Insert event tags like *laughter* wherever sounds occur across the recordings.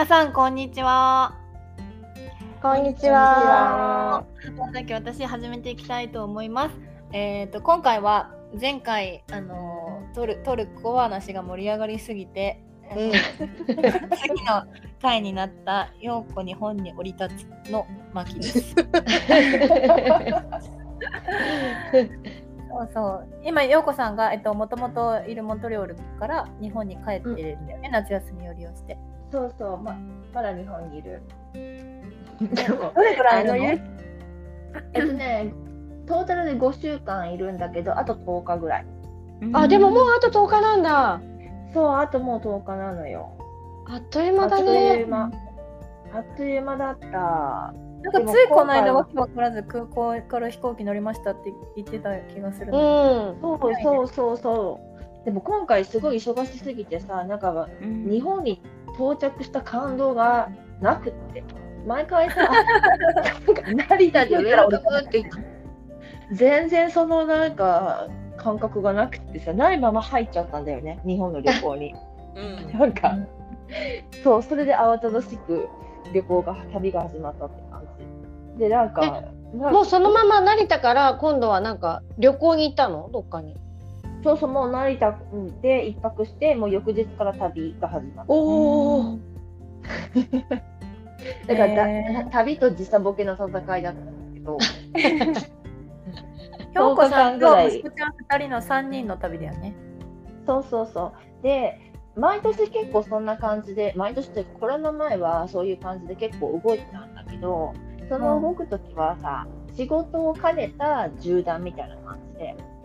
皆さんこんにちはこんにちは。だけ私始めていきたいと思います。えっ、と今回は前回あのトルトルコ話が盛り上がりすぎて、うん次の回になった陽子日本に降り立つの巻です。*laughs* そうそう今陽子さんがえっともともといるモントリオールから日本に帰ってるんだよね、夏休みを利用して。そうそう、ままだ日本にいる。でどれぐらいのえっとね、トータルで5週間いるんだけど、あと10日ぐらい。あ、でももうあと10日なんだ。そう、あともう10日なのよ。あっという間だあっといねう。間。あっという間だった。なんかついこの間わけわからず空港から飛行機乗りましたって言ってた気がするうの、ん。そうそうそうそう。でも今回すごい忙しすぎてさ、なんか日本に到着した感動がなくって。毎回さ、*laughs* なんか成田でウェルカムって全然そのなんか感覚がなくってさ、ないまま入っちゃったんだよね、日本の旅行に。なんか、そう、それで慌ただしく旅行が、旅が始まったって感じ。で、なんか、なもうそのまま成田から今度はなんか旅行に行ったの？どっかに。そうそう、もう成田で一泊して、もう翌日から旅が始まった。おお。*laughs* だからだ、へ旅と時差ボケの戦いだったんだけど、*laughs* 京子さん10日間ぐらいと息子ちゃん2人の3人の旅だよね。そうそうそう。で、毎年結構そんな感じで、毎年ってコロナ前はそういう感じで結構動いてたんだけど、その動くときはさ、仕事を兼ねた縦断みたいな感じで、うん。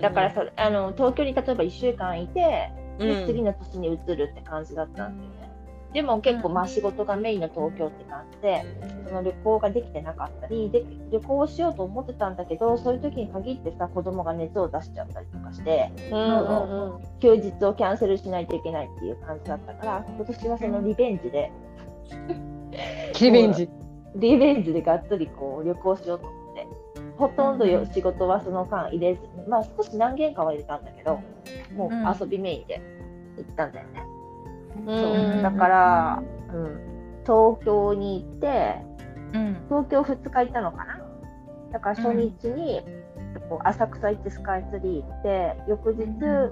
だからさあの東京に例えば1週間いて、でうん。次の年に移るって感じだったんだよね。でも結構まあ仕事がメインの東京って感じで、その旅行ができてなかったり、で旅行をしようと思ってたんだけど、そういう時に限ってさ、子供が熱を出しちゃったりとかして、休日をキャンセルしないといけないっていう感じだったから、今年はそのリベンジで、*laughs* リベンジ。リベンジでがっつりこう旅行しようと。思って、ほとんどよ仕事はその間入れずに、まあ少し何件かは入れたんだけど、もううん。遊びメインで行ったんだよね。うん。そう。だから、うん、東京に行って、うん。東京2日行ったのかな？だから初日に、こう浅草行ってスカイツリー行って、翌日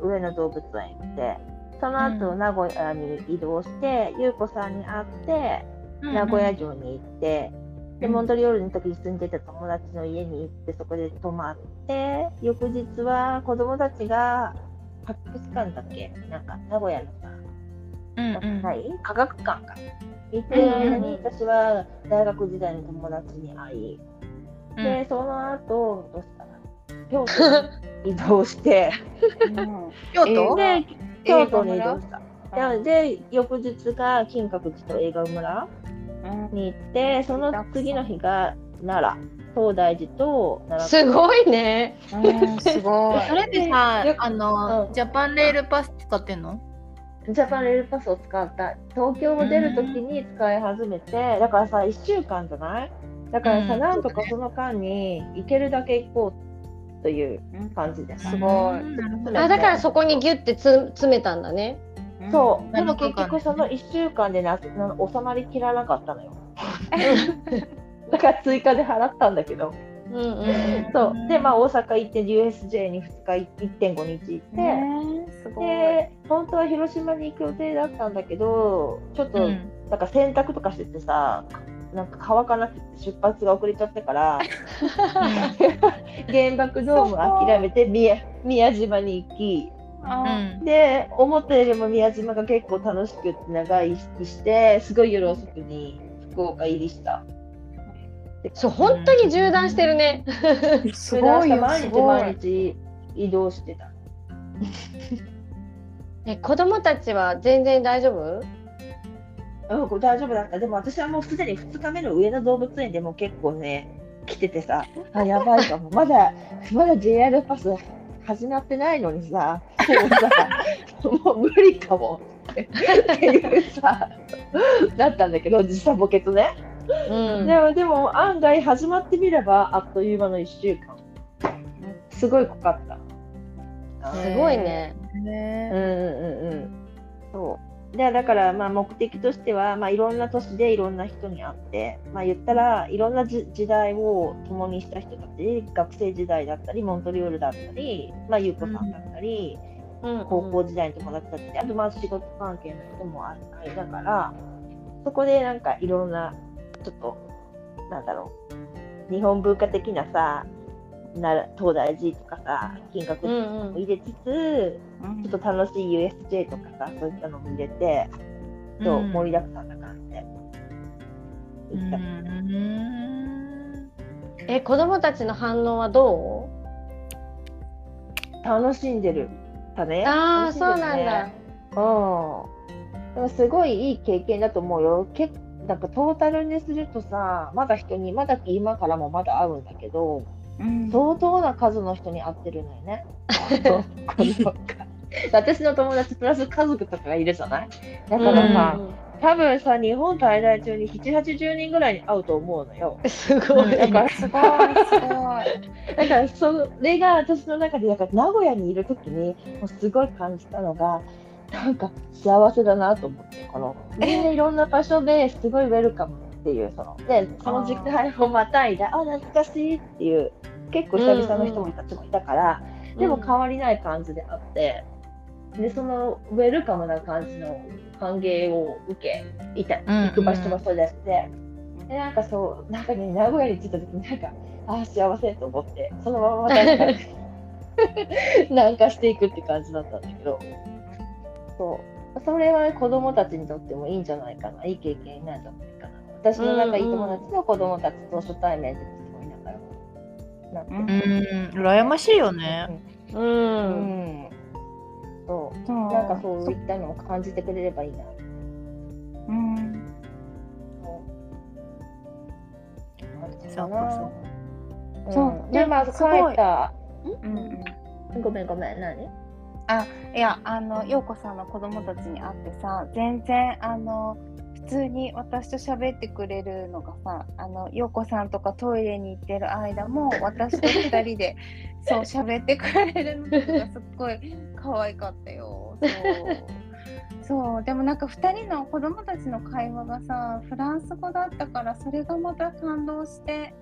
上野動物園行って、その後うん。名古屋に移動して、優子さんに会って、名古屋城に行って、で、モントリオールの時に住んでた友達の家に行って、そこで泊まって、翌日は子供たちが博物館だっけなんか名古屋のさ、うんなん。い科学館か。行ってうんる間に私は大学時代の友達に会い、うん。で、その後、どうしたら京都に移動して、京都、で、京都に移動した。でで、翌日が金閣寺と映画村に行って、その次の日が奈良、東大寺と奈良すごいね。うんすごい。*laughs* それってさよ、あの、うんジャパンレールパス使ってんの？ジャパンレールパスを使った。東京を出るときに使い始めて、だからさ、1週間じゃない？だからさ、うんなんとかその間に行けるだけ行こうという感じでさ。すごいうんあだからそこにギュってつ詰めたんだね。そう。でも7日間結局その1週間でなな収まりきらなかったのよ。*laughs* だから追加で払ったんだけど。うんうん。そう。で、まあ大阪行って USJ に2日1.5日行って、ねすごい。で、本当は広島に行く予定だったんだけど、ちょっと、うんなんか洗濯とかしててさ、なんか乾かなくて出発が遅れちゃったから、*laughs* 原爆ドーム諦めて宮宮島に行き、うんで、思ったよりも宮島が結構楽しくって長い日して、すごい夜遅くに福岡入りした。そう本当に縦断してるね。すごいよ、毎日すごい。毎日移動してた。え *laughs* 子供たちは全然大丈夫？うん、これ大丈夫だった。でも私はもうすでに2日目の上野動物園でも結構ね、来ててさ、*laughs* あ、やばいかも。まだ、まだ JR パス始まってないのにさ、もうさ、もう無理かもっていうさ、だったんだけど、時差ボケとね。うんでも、でも案外始まってみれば、あっという間の1週間。すごい濃かった。すごいね。うんうんうんうん。そう。でだからまあ目的としては、まあ、いろんな都市でいろんな人に会って、まあ、言ったらいろんなじ時代を共にした人たち学生時代だったりモントリオールだったり、まあ、優子さんだったり、うん高校時代の友達だったりあとまあ仕事関係の人もああれだからそこでなんかいろんなちょっとなんだろう日本文化的なさな東大寺とかさ金閣寺とかも入れつつ、ちょっと楽しい USJ とかさ、そういったのも入れて、そううん盛りだくさんな感じで。う行ったんえ子供たちの反応はど楽しんでる。だね？う？ああ、楽しんそうなんだ。うん。でもすごいいい経験だと思うよ。けなんかトータルにするとさ、まだ人に、まだ今からもまだ会うんだけど、うん相当な数の人に会ってるのよね。*laughs* 私の友達プラス家族とかがいるじゃない？だからさ、多分さ、日本滞在中に7、80人ぐらいに会うと思うのよ。うんすごい。だからすごいすごい。*laughs* だからそれが私の中でだから名古屋にいる時にもうすごい感じたのがなんか幸せだなと思ってこのみんないろんな場所ですごいウェルカムっていうそのでその時間をまたいだあ懐かしいっていう結構久々の人たちもいたから、でも変わりない感じであってでそのウェルカムな感じの歓迎を受けいたうん行く場所もそうですででなんかそうなんかね名古屋に着いた時になんかああ幸せと思ってそのまままたか *laughs* 南下していくって感じだったんだけどそう。それは子供たちにとってもいいんじゃないかな。いい経験になるんじゃないかな。私の仲いい友達の子供たちと初対面ですごい仲良くなってうん。羨ましいよね。う。うん。うそうなんかそういったのを感じてくれればいいな。うん。そう。かそううん。そうで、まあ、帰った。うん。うん。ごめんごめん、何？いやあの陽子さんの子供たちに会ってさ全然あの普通に私と喋ってくれるのがさあの陽子さんとかトイレに行ってる間も私と二人でそう喋ってくれるのがすっごい可愛かったよ。そう。そうでもなんか2人の子供たちの会話がさフランス語だったからそれがまた感動して。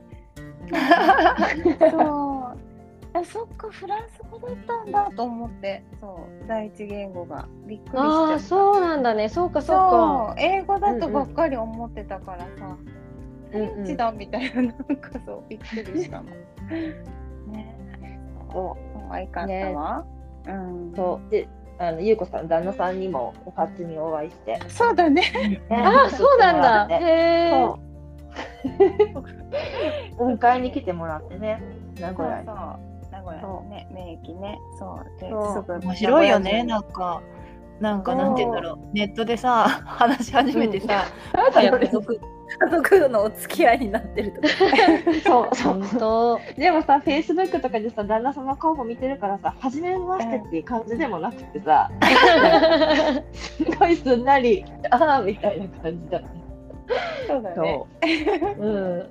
*laughs* そう。あそっかフランス語だったんだと思って。そう第一言語が。びっくりしちゃああ、ったそうなんだね。そうか、そうそか。う英語だとばっかり思ってたからさ、うんフレンチだみたいななんかそうびっくりしたの。*laughs* ね。そ可愛かったわ。うん。う、そう。で、あの、ゆうこさん、旦那さんにもお初にお会いして。そうだね。ね。ああ、そうなんだ。ねへえ。*laughs* お迎えに来てもらってね、名古屋に。名古屋のね名駅ね。そう。でそう。すぐ面白いよね名なんか。なんかなんて言うんだろう。ネットでさ話し始めてさ、うん。早く家族のお付き合いになってるとか *laughs* そう、そう。本当。でもさ、フェイスブックとかでさ、旦那さんの顔も見てるからさ、初めましてっていう感じでもなくてさ、すごいすんなり、ああ、みたいな感じだった。そうだね。そう。う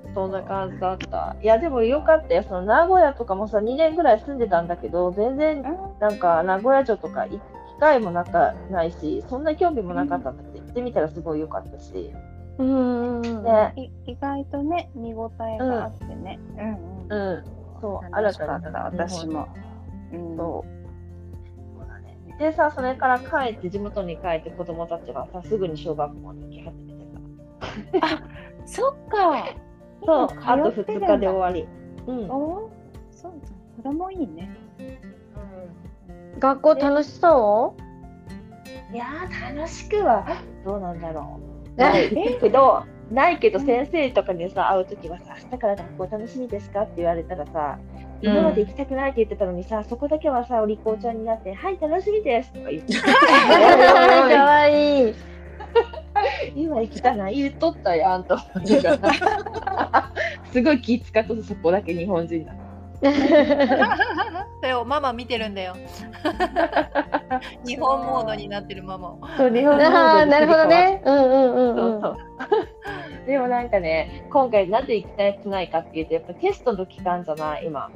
ん、そんな感じだった。いや、でもよかったよ。その名古屋とかもさ、2年ぐらい住んでたんだけど、全然、なんか名古屋城とか行く機会もなんかないし、そんな興味もなかったんだけど、行ってみたらすごい良かったし。うん。ね、い意外とね見応えがあってね。うんうん。うん。そう、楽しかった新たな私も。うんそう。そうだねでさ、それから帰って、地元に帰って子供たちがさ、すぐに小学校に行き始めてそっか。さ。*laughs* そう、あと2今通ってるんだ日で終わり。うん。おそうじゃん。子供いいね。学校楽しそいやー、楽しくは、どうなんだろう。えないけど、ないけど先生とかにさ、会うときはさ、明日から学校楽しみですかって言われたらさ、今まで行きたくないって言ってたのにさ、そこだけはさ、お利口ちゃんになって、はい、楽しみですとか言って。う。*laughs* かわいい。今行きたない言っとったやんと思ってからすごい気使っとそこだけ日本人だ *laughs* *laughs* それをママ見てるんだよ。*laughs* 日本モードになってるママを。そう日本のああなるほどね。うんうんうんうん。そうそう。*laughs* でもなんかね今回なぜ行きたくないかっていうとやっぱテストの期間じゃない今。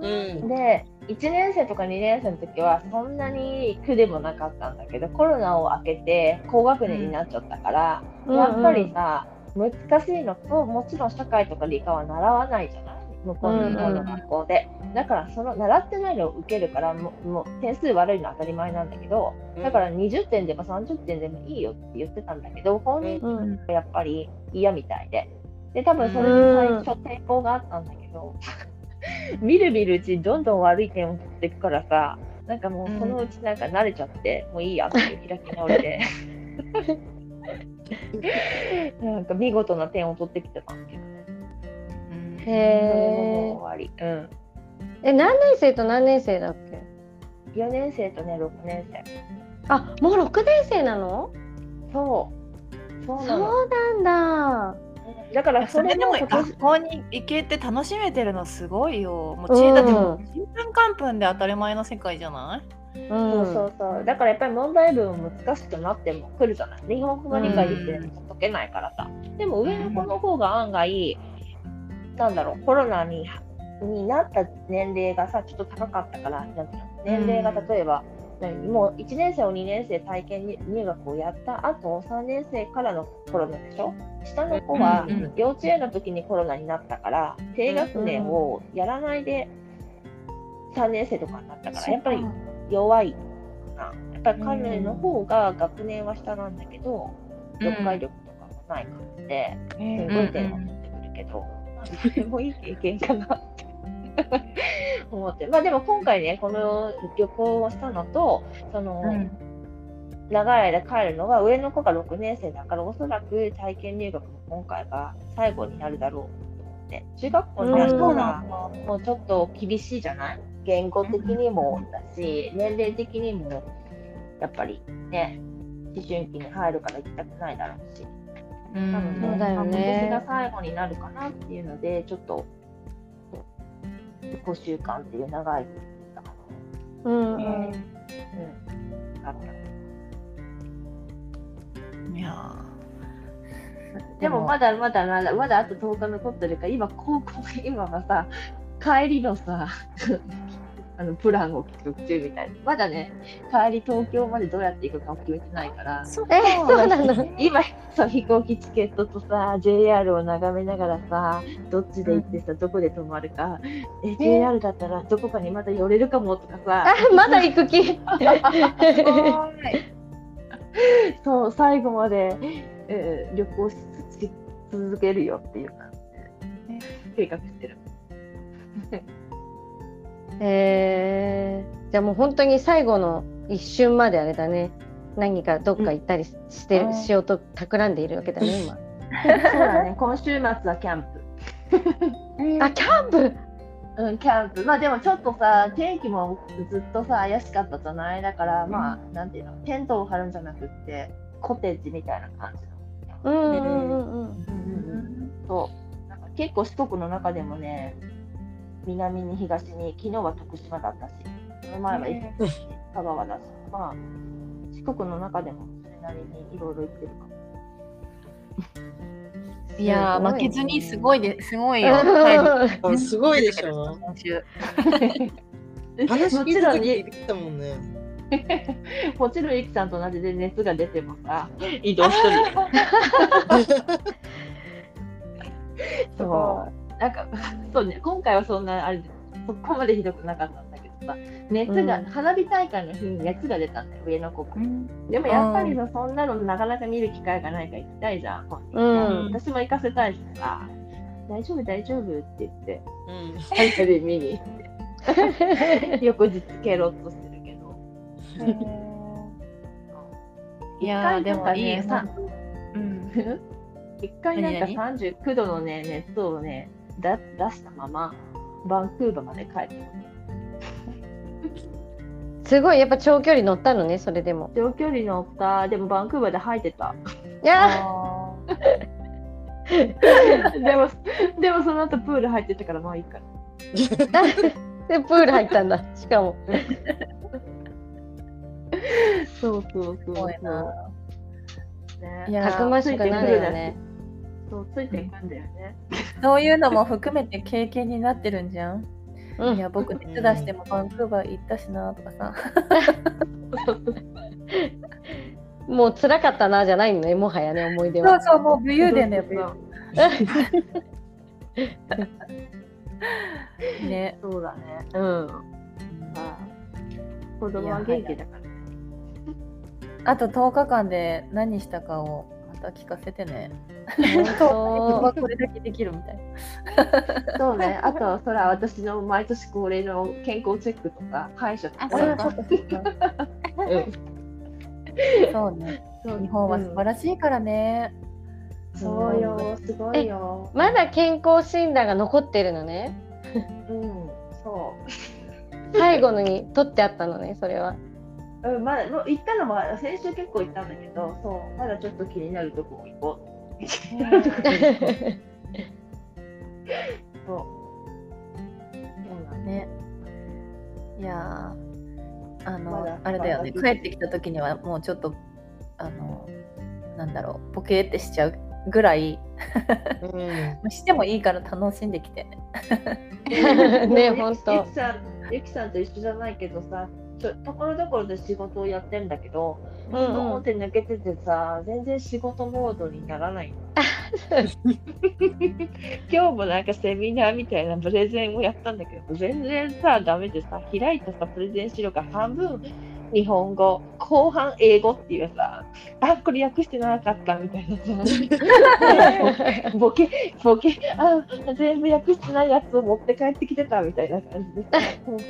うん。で1年生とか2年生の時はそんなに苦でもなかったんだけどコロナを明けて高学年になっちゃったから、うんやっぱりさ難しいのともちろん社会とか理科は習わないじゃない向こうの日本の学校で、だからその習ってないのを受けるからももう点数悪いのは当たり前なんだけどだから20点でも30点でもいいよって言ってたんだけど本人うん。はやっぱり嫌みたいで。で多分それに最初抵抗があったんだけど、*laughs* みるみるうちにどんどん悪い点を取っていくからさなんかもうそのうちなんか慣れちゃって、もういいやって開き直りで。*laughs* *laughs* なんか見事な点を取ってきてたんだけどねへえ終わりうん。え何年生と何年生だっけ？4年生とね6年生。あもう6年生なの？そう。そうそなの。うなんだ。だからそれでも学校に行けて楽しめてるのすごいよ。もうちだってもうちんぷんかんぷんで当たり前の世界じゃない？うん。そうそうそう。だからやっぱり問題文難しくなっても来るじゃない？日本語が理解できてるのと解けないからさ、でも上の子の方が案外、なんだろうコロナにになった年齢がさちょっと高かったからなんていうの年齢が例えば、何もう1年生を2年生体験入入学をやった後3年生からのコロナでしょ下の子は幼稚園の時にコロナになったから低学年をやらないで3年生とかになったからやっぱり弱いかな。やっぱり彼の方が学年は下なんだけど、読解力とかもない感じで、すごい点を取ってくるけど、まあそれもいい経験かな思って。まあでも今回ね、この旅行をしたのと、その、長い間帰るのは上の子が6年生だから、おそらく体験入学も今回が最後になるだろうと思って。中学校になるとさ、もうちょっと厳しいじゃない？言語的にもだし、年齢的にもやっぱりね、思春期に入るから行きたくないだろうし、うん。なので、そうだよね。まあ今年が最後になるかなっていうので、ちょっと5週間っていう長いうんうん。うん、あった。いやでもまだまだまだまだあと10日残ってるから今高校今はさ帰りのさあのプランを企画中みたいな。まだね帰り東京までどうやって行くかを決めてないから。ーえ *laughs* そうなの。今そう飛行機チケットとさ JR を眺めながらさどっちで行ってさ、どこで泊まるか。え JR だったらどこかにまだ寄れるかもとかさ。あまだ行く気。そう最後まで、えー旅行しし続けるよっていう感じで、計画してる。えー、じゃあもう本当に最後の一瞬まであれだね。何かどっか行ったりして、うん。しようと企んでいるわけだね今。そうだね、今週末はキャンプ。*laughs* あキャンプ？うん、キャンプ。まあでもちょっとさ、天気もずっとさ、怪しかったじゃない？だから、まあ、なんていうの、テントを張るんじゃなくって、コテージみたいな感じの。うんうんうんうんうん。そう。なんか結構四国の中でもね、南に東に、昨日は徳島だったし、その前は伊豆香川だし、まあ、四国の中でもそれなりにいろいろ行ってるかも。いやー負けずにすごいですごいよ。あ *laughs* すごいでしょ。今週。話聞いたもちろん時聞いたもんね。*laughs* もちろんゆきさんと同じで熱が出てもさ、移動しとるよ。*laughs* そう。なんか、*laughs* そうね、今回はそんな、あれ、そこまでひどくなかったんだけどさ、熱が、うん。花火大会の日に熱が出たんだよ、上の子が。でもやっぱりさ、そんなのなかなか見る機会がないから行きたいじゃん、うん。私も行かせたいしさ、大丈夫、大丈夫って言って、うん。最初で見に行って、*laughs* 翌日ケロッとしてるけど。いやーでもいいね、さうん。*laughs* 一回なんか何39度のね、熱をね、だ出したまま、バンクーバーまで帰ってすごいやっぱ長距離乗ったのねそれでも。長距離乗った、でもバンクーバーで吐いてた。いやあでも、でもその後プール入ってたからまあいいから。*laughs* でプール入ったんだ。しかも。そうそうそうーすごいな。ね。いやたくましくなるよねそう、ついていくんだよね。そういうのも含めて経験になってるんじゃん。うんいや僕熱出してもバンクーバー行ったしなとかさ。もう辛かったなじゃないのねもはやね思い出はそうそうもう武勇伝だよ武勇伝。*laughs* ね。そうだね。うん。あ子供は元気だからね。あと10日間で何したかをまた聞かせてね。本はこれだけできるみたいな。そうね。あと、それは私の毎年恒例の健康チェックとか、歯医者とか。そうかうんそうね。日本は素晴らしいからね。そうよ、すごいよ。まだ健康診断が残ってるのね？うん、そ *laughs* 最後のに取ってあったのねそれはう。うん、まだ、もう行ったのも、先週結構行ったんだけど、そう、まだちょっと気になるとこ行こう。気になるとこ行こう。そう。そうだね。いやーあの、まだあれだよね。帰ってきた時にはもうちょっとあのなんだろうポケーってしちゃうぐらいうん。*laughs* してもいいから楽しんできてね。*laughs* ね本当ゆきさん、ゆきさんと一緒じゃないけどさ、ところどころで仕事をやってんだけど、うんうんって抜けててさ、全然仕事モードにならないの。*laughs* 今日もなんかセミナーみたいなプレゼンをやったんだけど、全然さ、ダメでさ、開いたさ、プレゼン資料が半分日本語、後半英語っていうさ、あ、これ訳してなかったみたいなさ。*laughs* ボケ、ボケ、あ、全部訳してないやつを持って帰ってきてたみたいな感じで。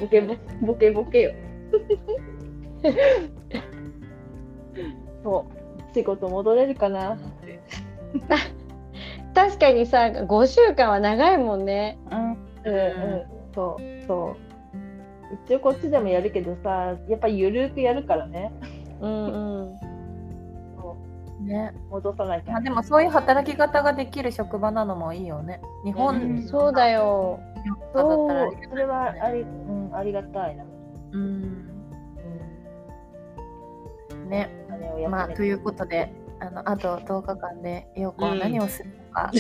ボケボボケボケよ。*laughs* そう、仕事戻れるかなって。*laughs* 確かにさ5週間は長いもんねうん。うんうん、そう、そう。一応こっちでもやるけどさ、やっぱりゆるくやるからね。うんうんね。戻さない。まあでもそういう働き方ができる職場なのもいいよね。日本うんそうだよそうそれはあり、うん、ありがたいな。うん。うん、ね。まあということで。あのあと10日間で陽子は何をする *laughs* のか、ど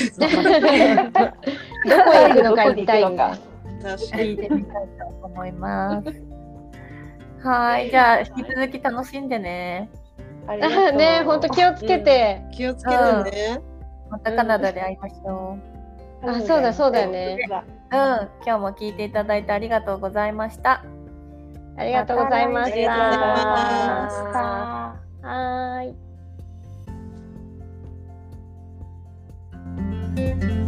こへ行くのか言いたいかに。聞いてみたいと思います。はい、じゃあ引き続き楽しんでね。あね本当気をつけて、気をつけてね。またカナダで会いましょう。あそうだそうだよねうん、今日も聞いていただいてありがとうございました。ありがとうございました。はーい